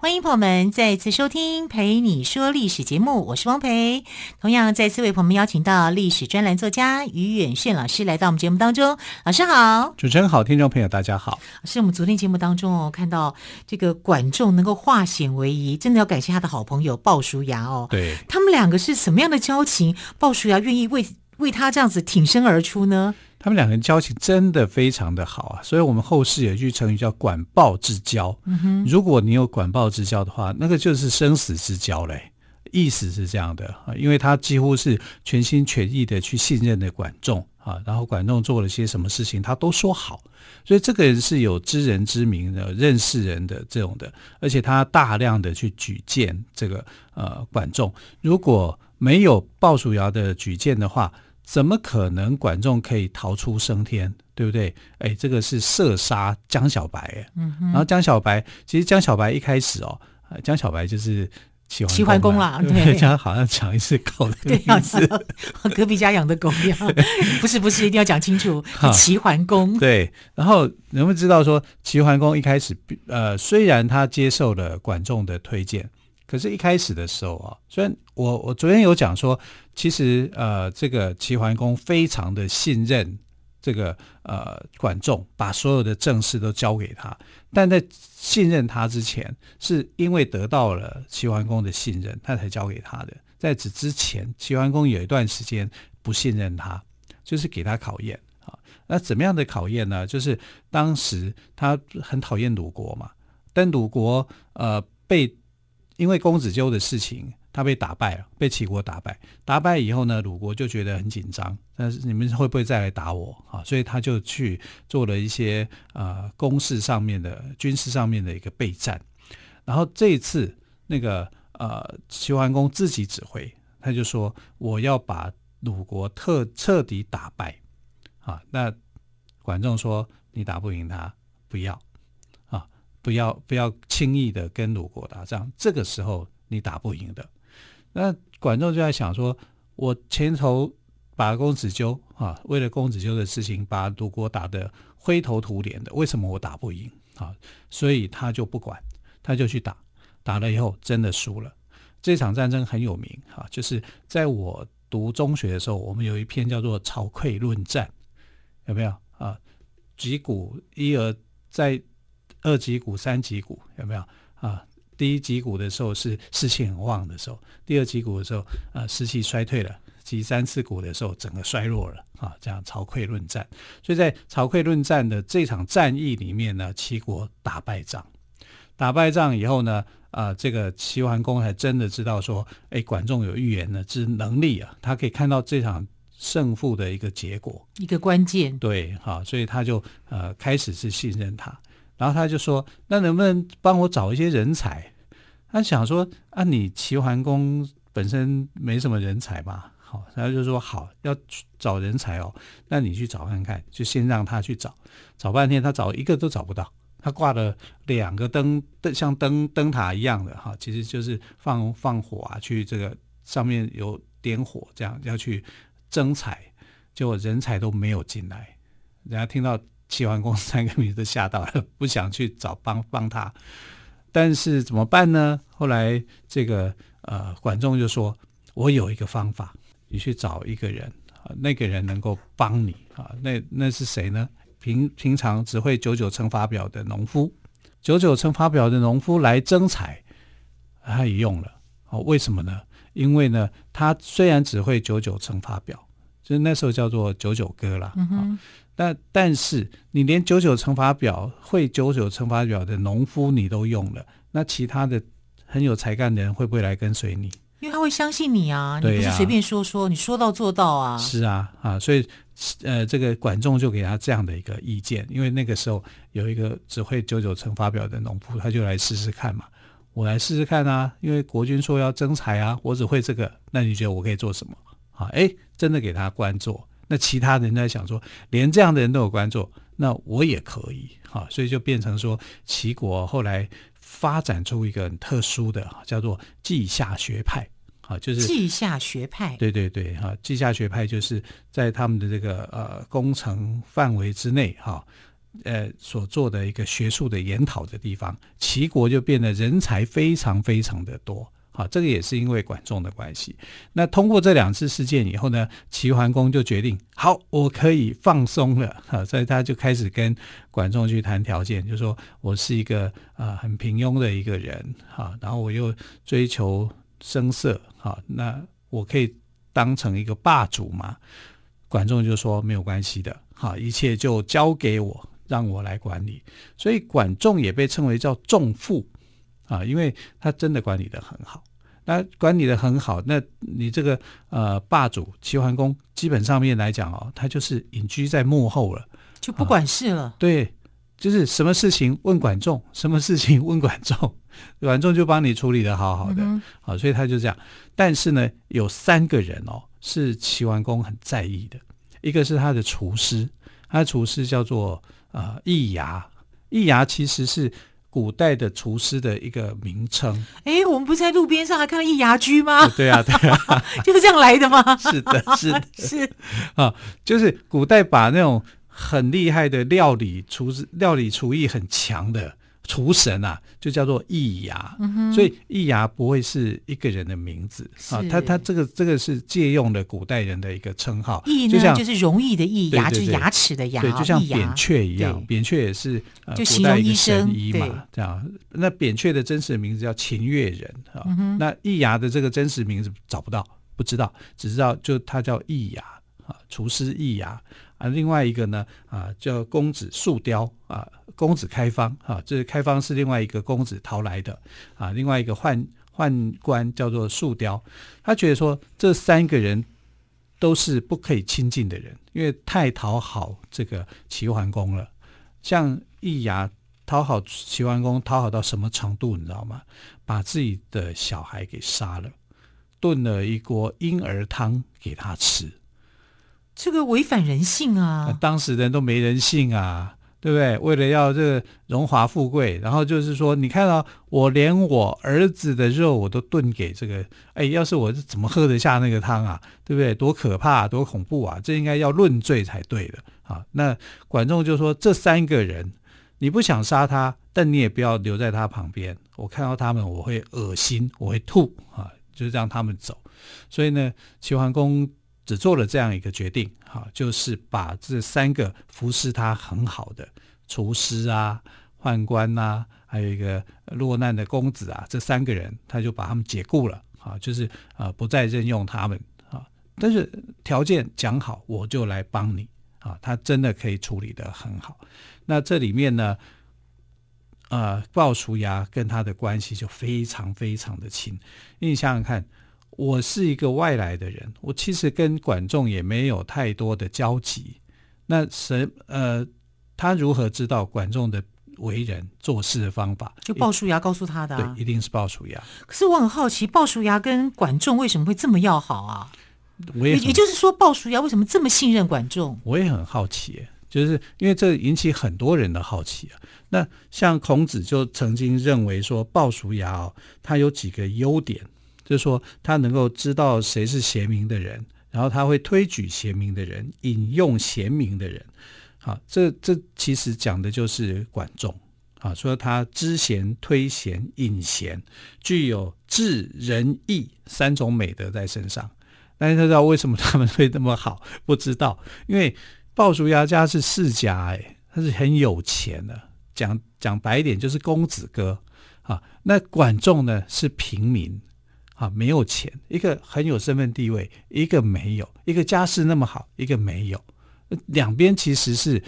欢迎朋友们再次收听《陪你说历史》节目，我是汪培。同样再次为朋友们邀请到历史专栏作家于远炫老师来到我们节目当中。老师好，主持人好，听众朋友大家好。是我们昨天节目当中哦，看到这个管仲能够化险为夷，真的要感谢他的好朋友鲍叔牙哦。对，他们两个是什么样的交情？鲍叔牙愿意为为他这样子挺身而出呢？他们两个人交情真的非常的好啊，所以我们后世有一句成语叫“管鲍之交”。如果你有管鲍之交的话，那个就是生死之交嘞。意思是这样的啊，因为他几乎是全心全意的去信任的管仲啊，然后管仲做了些什么事情，他都说好，所以这个人是有知人之明的，认识人的这种的，而且他大量的去举荐这个呃管仲。如果没有鲍叔牙的举荐的话，怎么可能管仲可以逃出升天，对不对？哎，这个是射杀江小白。哎，嗯，然后江小白其实江小白一开始哦，江小白就是齐桓齐桓公啦，对，讲好像讲一次狗的样子，对，隔壁家养的狗一样，不是不是，一定要讲清楚，齐桓公。对。然后能不能知道说齐桓公一开始呃，虽然他接受了管仲的推荐。可是，一开始的时候啊，虽然我我昨天有讲说，其实呃，这个齐桓公非常的信任这个呃管仲，把所有的政事都交给他。但在信任他之前，是因为得到了齐桓公的信任，他才交给他的。在此之前，齐桓公有一段时间不信任他，就是给他考验啊。那怎么样的考验呢？就是当时他很讨厌鲁国嘛，但鲁国呃被。因为公子纠的事情，他被打败了，被齐国打败。打败以后呢，鲁国就觉得很紧张，但是你们会不会再来打我啊？所以他就去做了一些呃攻势上面的军事上面的一个备战。然后这一次那个呃齐桓公自己指挥，他就说我要把鲁国特彻底打败啊。那管仲说你打不赢他，不要。不要不要轻易的跟鲁国打仗，这个时候你打不赢的。那管仲就在想说，我前头把公子纠啊，为了公子纠的事情，把鲁国打得灰头土脸的，为什么我打不赢啊？所以他就不管，他就去打，打了以后真的输了。这场战争很有名啊，就是在我读中学的时候，我们有一篇叫做《曹刿论战》，有没有啊？击鼓一而再。二级股，三级股，有没有啊？第一级股的时候是士气很旺的时候，第二级股的时候，呃，士气衰退了；及三次股的时候，整个衰弱了啊。这样曹溃论战，所以在曹溃论战的这场战役里面呢，齐国打败仗，打败仗以后呢，啊，这个齐桓公还真的知道说，哎，管仲有预言的之能力啊，他可以看到这场胜负的一个结果，一个关键。对，好，所以他就呃开始是信任他。然后他就说：“那能不能帮我找一些人才？”他想说：“啊，你齐桓公本身没什么人才嘛。”好，他就说：“好，要找人才哦，那你去找看看。”就先让他去找，找半天，他找一个都找不到。他挂了两个灯，像灯灯塔一样的哈，其实就是放放火啊，去这个上面有点火，这样要去征才，结果人才都没有进来。人家听到。齐桓公三个名字吓到了，不想去找帮帮他，但是怎么办呢？后来这个呃管仲就说：“我有一个方法，你去找一个人啊，那个人能够帮你啊。那那是谁呢？平平常只会九九乘法表的农夫，九九乘法表的农夫来征才，他也用了。哦，为什么呢？因为呢，他虽然只会九九乘法表，就是那时候叫做九九歌了。嗯但但是你连九九乘法表会九九乘法表的农夫你都用了，那其他的很有才干的人会不会来跟随你？因为他会相信你啊，你不是随便说说，你说到做到啊。是啊，啊，所以呃，这个管仲就给他这样的一个意见，因为那个时候有一个只会九九乘法表的农夫，他就来试试看嘛，我来试试看啊，因为国君说要征财啊，我只会这个，那你觉得我可以做什么？啊，哎，真的给他官做。那其他人在想说，连这样的人都有关注，那我也可以哈，所以就变成说，齐国后来发展出一个很特殊的，叫做稷下学派，啊，就是稷下学派，对对对，哈，稷下学派就是在他们的这个呃工程范围之内，哈，呃所做的一个学术的研讨的地方，齐国就变得人才非常非常的多。啊，这个也是因为管仲的关系。那通过这两次事件以后呢，齐桓公就决定，好，我可以放松了。哈，所以他就开始跟管仲去谈条件，就说我是一个啊、很平庸的一个人，哈，然后我又追求声色，哈，那我可以当成一个霸主嘛？管仲就说没有关系的，哈，一切就交给我，让我来管理。所以管仲也被称为叫仲父。啊，因为他真的管理的很好，那管理的很好，那你这个呃霸主齐桓公，基本上面来讲哦，他就是隐居在幕后了，就不管事了。啊，对，就是什么事情问管仲，什么事情问管仲，管仲就帮你处理的好好的。嗯、好，所以他就这样。但是呢，有三个人哦，是齐桓公很在意的，一个是他的厨师，他的厨师叫做呃易牙，易牙其实是。古代的厨师的一个名称。哎，我们不是在路边上还看到一牙居吗？对啊，对啊，就是这样来的吗？是的，是的，是啊，就是古代把那种很厉害的料理厨师、料理厨艺很强的。厨神啊，就叫做易牙，嗯，所以易牙不会是一个人的名字。啊，他他这个这个是借用的古代人的一个称号。易呢，就像就是容易的易，牙就是牙齿的牙，对，就像扁鹊一样，扁鹊也是呃古代一个神医嘛，这样。那扁鹊的真实名字叫秦越人啊，嗯，那易牙的这个真实名字找不到，不知道，只知道就他叫易牙啊，厨师易牙。啊，另外一个呢，啊，叫公子树雕啊，公子开方啊，这开方是另外一个公子逃来的啊，另外一个宦宦官叫做树雕，他觉得说这三个人都是不可以亲近的人，因为太讨好这个齐桓公了。像易牙讨好齐桓公，讨好到什么程度，你知道吗？把自己的小孩给杀了，炖了一锅婴儿汤给他吃。这个违反人性啊！当时人都没人性啊，对不对？为了要这个荣华富贵，然后就是说，你看到我连我儿子的肉我都炖给这个，哎，要是我怎么喝得下那个汤啊？对不对？多可怕，多恐怖啊！这应该要论罪才对的啊！那管仲就说，这三个人你不想杀他，但你也不要留在他旁边。我看到他们，我会恶心，我会吐啊！就是让他们走。所以呢，齐桓公。只做了这样一个决定，哈，就是把这三个服侍他很好的厨师啊、宦官呐、啊，还有一个落难的公子啊，这三个人，他就把他们解雇了，啊，就是啊，不再任用他们，啊，但是条件讲好，我就来帮你，啊，他真的可以处理得很好。那这里面呢，呃，鲍叔牙跟他的关系就非常非常的亲，你想想看。我是一个外来的人，我其实跟管仲也没有太多的交集。那谁呃，他如何知道管仲的为人做事的方法？就鲍叔牙告诉他的、啊。对，一定是鲍叔牙。可是我很好奇，鲍叔牙跟管仲为什么会这么要好啊？我也，也就是说，鲍叔牙为什么这么信任管仲？我也很好奇，就是因为这引起很多人的好奇啊。那像孔子就曾经认为说，鲍叔牙哦，他有几个优点。就是说，他能够知道谁是贤明的人，然后他会推举贤明的人，引用贤明的人。好，这这其实讲的就是管仲啊，说他知贤、推贤、引贤，具有智、仁、义三种美德在身上。但是他知道为什么他们会那么好？不知道，因为鲍叔牙家是世家，哎，他是很有钱的。讲讲白一点，就是公子哥啊。那管仲呢，是平民。啊，没有钱，一个很有身份地位，一个没有，一个家世那么好，一个没有，两边其实是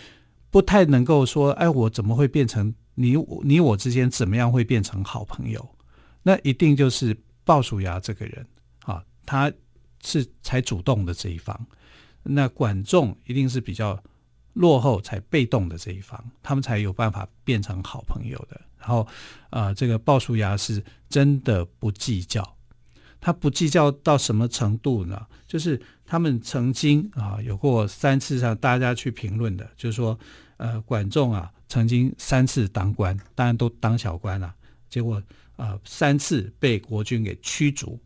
不太能够说，哎，我怎么会变成你你我之间怎么样会变成好朋友？那一定就是鲍叔牙这个人啊，他是才主动的这一方，那管仲一定是比较落后才被动的这一方，他们才有办法变成好朋友的。然后啊，这个鲍叔牙是真的不计较。他不计较到什么程度呢？就是他们曾经啊有过三次让大家去评论的，就是说，呃，管仲啊曾经三次当官，当然都当小官了，结果啊，三次被国君给驱逐，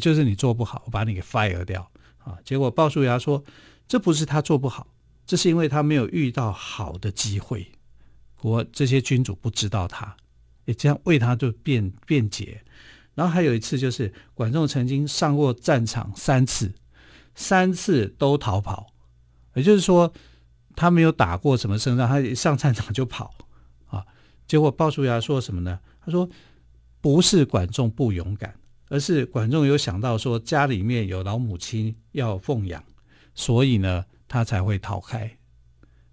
就是你做不好，我把你给 fire 掉啊。结果鲍叔牙说，这不是他做不好，这是因为他没有遇到好的机会，国这些君主不知道他，也这样为他就辩辩解。然后还有一次，就是管仲曾经上过战场三次，三次都逃跑，也就是说他没有打过什么胜仗，他一上战场就跑啊。结果鲍叔牙说什么呢？他说不是管仲不勇敢，而是管仲有想到说家里面有老母亲要奉养，所以呢他才会逃开。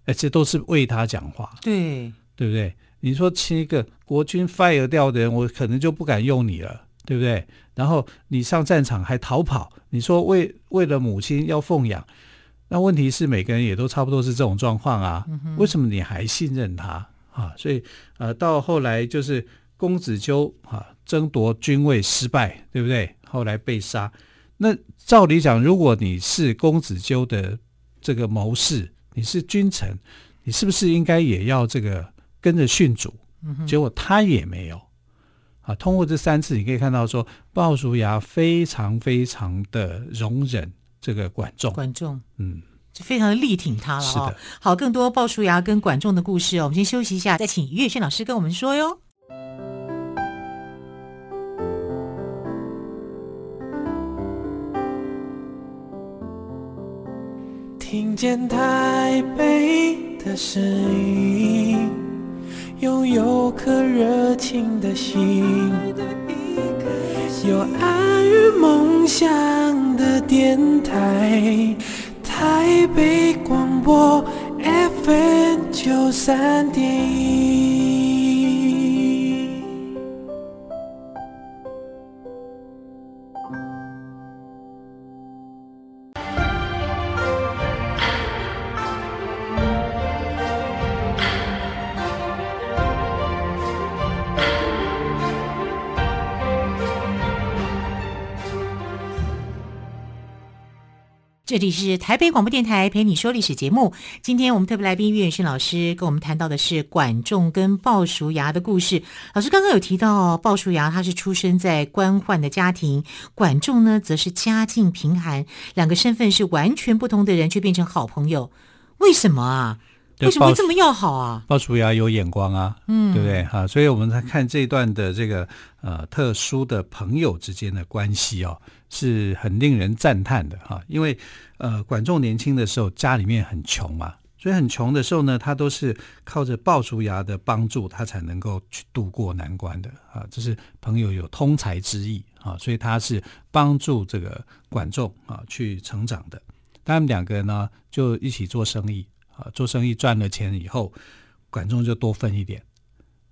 而且都是为他讲话，对对不对？你说七个国军 fire 掉的人，我可能就不敢用你了。对不对？然后你上战场还逃跑，你说为为了母亲要奉养，那问题是每个人也都差不多是这种状况啊。嗯、为什么你还信任他啊？所以呃，到后来就是公子纠啊争夺君位失败，对不对？后来被杀。那照理讲，如果你是公子纠的这个谋士，你是君臣，你是不是应该也要这个跟着殉主？嗯、结果他也没有。啊，通过这三次，你可以看到说，鲍叔牙非常非常的容忍这个管仲。管仲，嗯，就非常的力挺他了。是的，好，更多鲍叔牙跟管仲的故事哦，我们先休息一下，再请于月轩老师跟我们说哟。听见台北的声音。拥有颗热情的心，有爱与梦想的电台，台北广播 FM 九三点这里是台北广播电台陪你说历史节目。今天我们特别来宾岳远逊老师跟我们谈到的是管仲跟鲍叔牙的故事。老师刚刚有提到，鲍叔牙他是出生在官宦的家庭，管仲呢则是家境贫寒，两个身份是完全不同的人，却变成好朋友。为什么啊？为什么会这么要好啊？鲍叔牙有眼光啊，嗯，对不对？哈，所以我们在看这一段的这个呃特殊的朋友之间的关系哦。是很令人赞叹的哈，因为呃，管仲年轻的时候家里面很穷嘛，所以很穷的时候呢，他都是靠着鲍叔牙的帮助，他才能够去渡过难关的啊。这是朋友有通才之意啊，所以他是帮助这个管仲啊去成长的。他们两个人呢就一起做生意啊，做生意赚了钱以后，管仲就多分一点。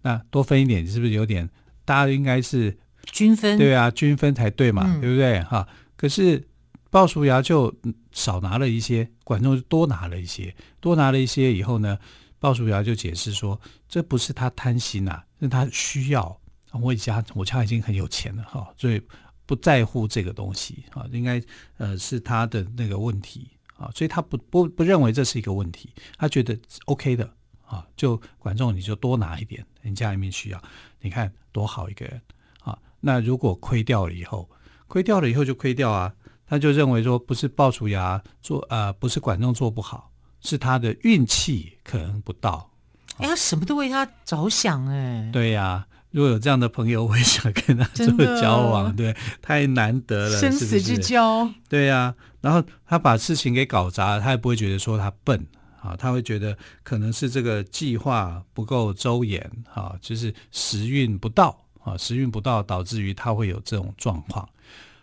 那多分一点是不是有点？大家应该是。均分对啊，均分才对嘛，嗯、对不对哈？可是鲍叔牙就少拿了一些，管仲就多拿了一些，多拿了一些以后呢，鲍叔牙就解释说，这不是他贪心呐、啊，是他需要。我家我家已经很有钱了哈，所以不在乎这个东西啊，应该呃是他的那个问题啊，所以他不不不认为这是一个问题，他觉得 OK 的啊，就管仲你就多拿一点，人家里面需要，你看多好一个人啊。那如果亏掉了以后，亏掉了以后就亏掉啊，他就认为说不是鲍叔牙做呃，不是管仲做不好，是他的运气可能不到。哎，他什么都为他着想哎。对呀、啊，如果有这样的朋友，我也想跟他 做交往，对，太难得了，生死之交。是是对呀、啊，然后他把事情给搞砸了，他也不会觉得说他笨啊，他会觉得可能是这个计划不够周延啊，就是时运不到。啊，时运不到，导致于他会有这种状况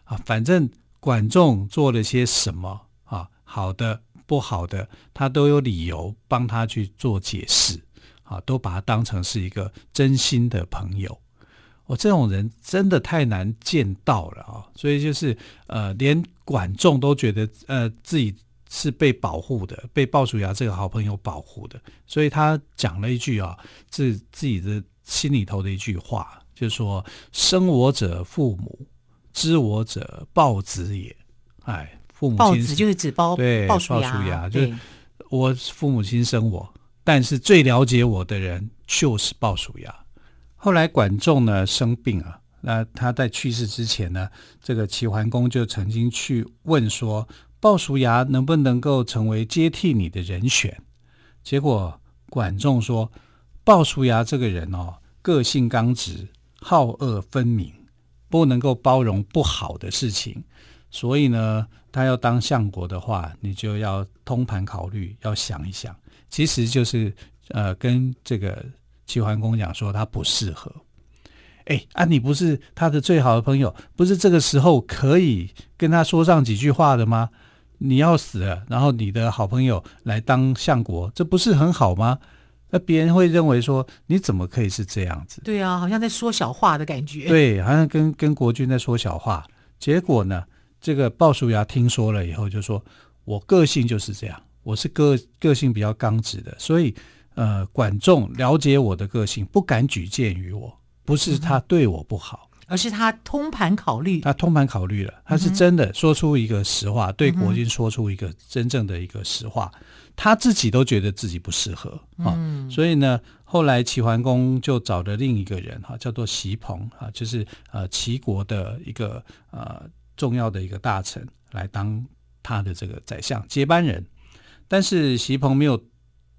啊。反正管仲做了些什么啊，好的、不好的，他都有理由帮他去做解释啊，都把他当成是一个真心的朋友。我、哦、这种人真的太难见到了啊，所以就是呃，连管仲都觉得呃自己是被保护的，被鲍叔牙这个好朋友保护的，所以他讲了一句啊，自自己的心里头的一句话。就是说，生我者父母，知我者，豹子也。哎，父母亲就是指包，对，鲍叔牙，就是我父母亲生我，但是最了解我的人就是鲍叔牙。后来管仲呢生病啊，那他在去世之前呢，这个齐桓公就曾经去问说，鲍叔牙能不能够成为接替你的人选？结果管仲说，鲍叔牙这个人哦，个性刚直，好恶分明，不能够包容不好的事情。所以呢，他要当相国的话，你就要通盘考虑，要想一想。其实就是呃，跟这个齐桓公讲说他不适合。哎，啊，你不是他的最好的朋友，不是这个时候可以跟他说上几句话的吗？你要死了，然后你的好朋友来当相国，这不是很好吗？那别人会认为说，你怎么可以是这样子？对啊，好像在说小话的感觉。对，好像跟跟国君在说小话。结果呢？这个鲍叔牙听说了以后，就说：“我个性就是这样，我是个个性比较刚直的，所以呃，管仲了解我的个性，不敢举荐于我，不是他对我不好，嗯、而是他通盘考虑。他通盘考虑了，他是真的说出一个实话，嗯、对国君说出一个真正的一个实话，嗯、他自己都觉得自己不适合啊。嗯、所以呢，后来齐桓公就找了另一个人哈，叫做隰朋啊，就是呃齐国的一个呃。”重要的一个大臣来当他的这个宰相接班人，但是席鹏没有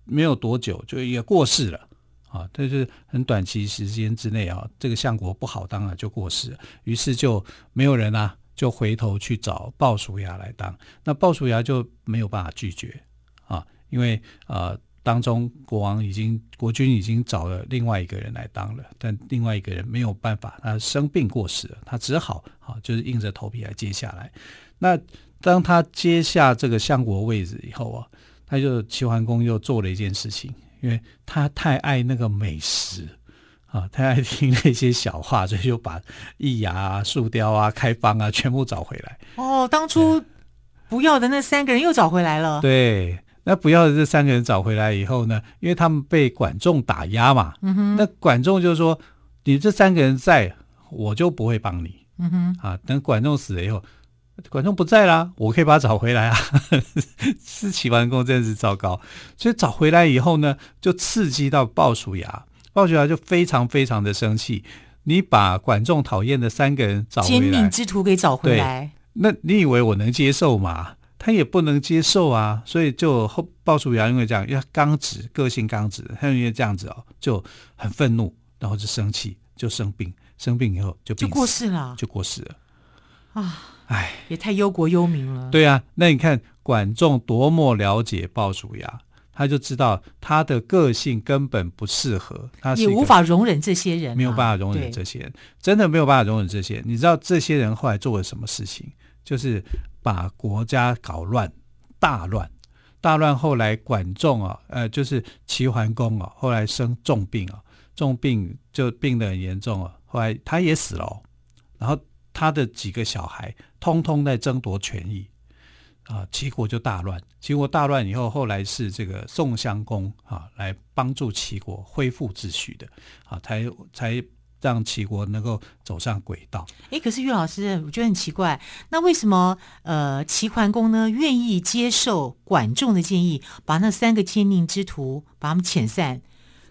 没有多久就也过世了。啊，但是很短期时间之内啊，这个相国不好当啊，就过世了，于是就没有人啊，就回头去找鲍叔牙来当，那鲍叔牙就没有办法拒绝。啊，因为呃。当中，国王已经国君已经找了另外一个人来当了，但另外一个人没有办法，他生病过世了，他只好啊，就是硬着头皮来接下来。那当他接下这个相国位置以后啊，他就齐桓公又做了一件事情，因为他太爱那个美食啊，太爱听那些小话，所以就把易牙啊、树雕啊、开方啊全部找回来。哦，当初不要的那三个人又找回来了。对。那不要的这三个人找回来以后呢，因为他们被管仲打压嘛，嗯、哼那管仲就说：“你这三个人在，我就不会帮你。嗯哼”啊，等管仲死了以后，管仲不在啦，我可以把他找回来啊。是齐桓公真是糟糕，所以找回来以后呢，就刺激到鲍叔牙，鲍叔牙就非常非常的生气。你把管仲讨厌的三个人找回来，奸佞之徒给找回来，那你以为我能接受吗？他也不能接受啊，所以就后鲍叔牙因为这样，因为他刚直，个性刚直，他因为这样子哦，就很愤怒，然后就生气，就生病，生病以后就病就过世了，就过世了啊！哎，也太忧国忧民了。对啊，那你看管仲多么了解鲍叔牙，他就知道他的个性根本不适合，他也无法容忍这些人，啊，没有办法容忍这些人，真的没有办法容忍这些人。你知道这些人后来做了什么事情？就是。把国家搞乱，大乱，大乱。后来管仲啊，呃，就是齐桓公啊，后来生重病啊，重病就病得很严重啊。后来他也死了，然后他的几个小孩通通在争夺权益啊，齐国就大乱。齐国大乱以后，后来是这个宋襄公啊来帮助齐国恢复秩序的啊，才才。让齐国能够走上轨道。哎，可是岳老师，我觉得很奇怪，那为什么呃齐桓公呢愿意接受管仲的建议，把那三个奸佞之徒把他们遣散？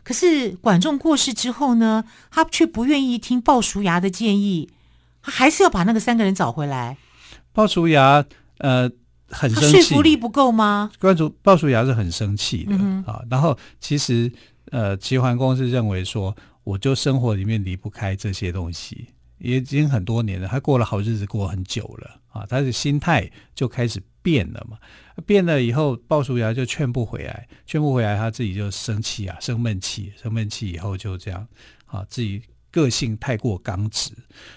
可是管仲过世之后呢，他却不愿意听鲍叔牙的建议，他还是要把那个三个人找回来。鲍叔牙呃很生气，说服力不够吗？关注鲍叔牙是很生气的、嗯、啊。然后其实呃齐桓公是认为说。我就生活里面离不开这些东西，也已经很多年了。他过了好日子，过很久了啊，他的心态就开始变了嘛。变了以后，鲍叔牙就劝不回来，劝不回来，他自己就生气啊，生闷气，生闷气以后就这样啊，自己个性太过刚直，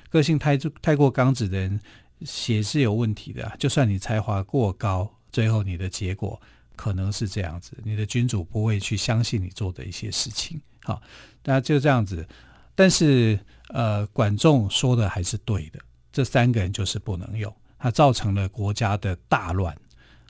个性太太过刚直的人血是有问题的。就算你才华过高，最后你的结果可能是这样子，你的君主不会去相信你做的一些事情。好，那就这样子。但是，呃，管仲说的还是对的。这三个人就是不能用，他造成了国家的大乱。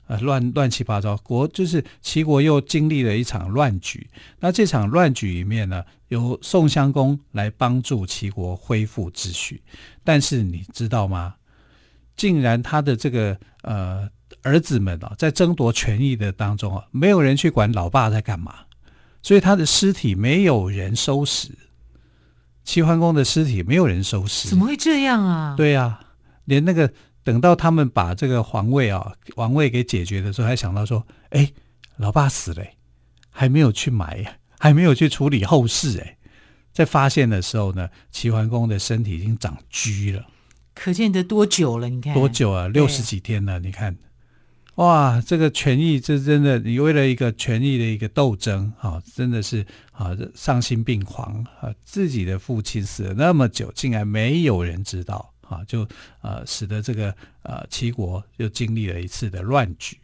呃乱乱七八糟，国就是齐国又经历了一场乱局。那这场乱局里面呢，由宋襄公来帮助齐国恢复秩序，但是你知道吗？竟然他的这个呃儿子们啊，在争夺权益的当中啊，没有人去管老爸在干嘛，所以他的尸体没有人收拾。齐桓公的尸体没有人收拾，怎么会这样啊？对呀、啊，连那个等到他们把这个皇位啊王位给解决的时候，还想到说，哎，老爸死了，还没有去埋，还没有去处理后事，哎，在发现的时候呢，齐桓公的身体已经长疽了。可见得多久了？你看多久啊？六十几天了。你看，哇，这个权益，这真的，你为了一个权益的一个斗争啊，真的是啊，丧心病狂啊！自己的父亲死了那么久，竟然没有人知道啊，就呃，使得这个呃齐国又经历了一次的乱局。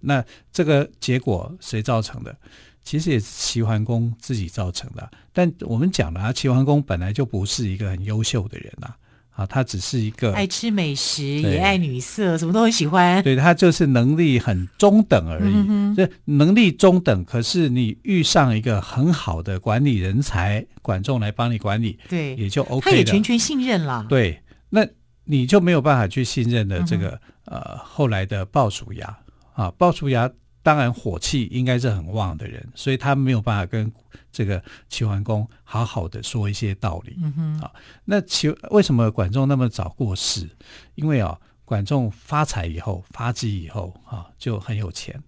那这个结果谁造成的？其实也是齐桓公自己造成的。但我们讲了啊，齐桓公本来就不是一个很优秀的人啊。啊，他只是一个爱吃美食，也爱女色，什么都很喜欢。对，他就是能力很中等而已，这、嗯、能力中等。可是你遇上一个很好的管理人才，管仲来帮你管理，对，也就 OK。他也全权信任了。对，那你就没有办法去信任的这个、嗯、呃后来的鲍叔牙啊，鲍叔牙。当然，火气应该是很旺的人，所以他没有办法跟这个齐桓公好好的说一些道理。嗯哼，啊，那齐为什么管仲那么早过世？因为啊，管仲发财以后，发迹以后啊，就很有钱，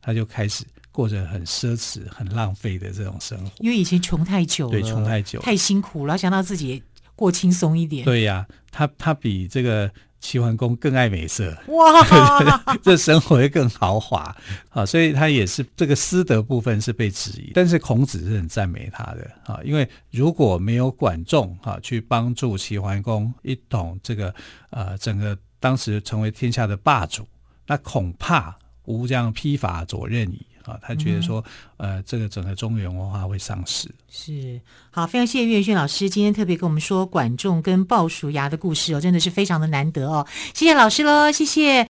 他就开始过着很奢侈、很浪费的这种生活。因为以前穷太久了，对，穷太久，太辛苦了，想到自己过轻松一点。对呀、啊，他他比这个。齐桓公更爱美色，哇，这生活会更豪华啊！所以他也是这个私德部分是被质疑，但是孔子是很赞美他的啊，因为如果没有管仲啊去帮助齐桓公一统这个呃整个当时成为天下的霸主，那恐怕无这样披发左衽矣。啊，他觉得说，呃，这个整个中原文化会丧失。是，好，非常谢谢岳轩老师今天特别跟我们说管仲跟鲍叔牙的故事哦，真的是非常的难得哦。谢谢老师喽，谢谢。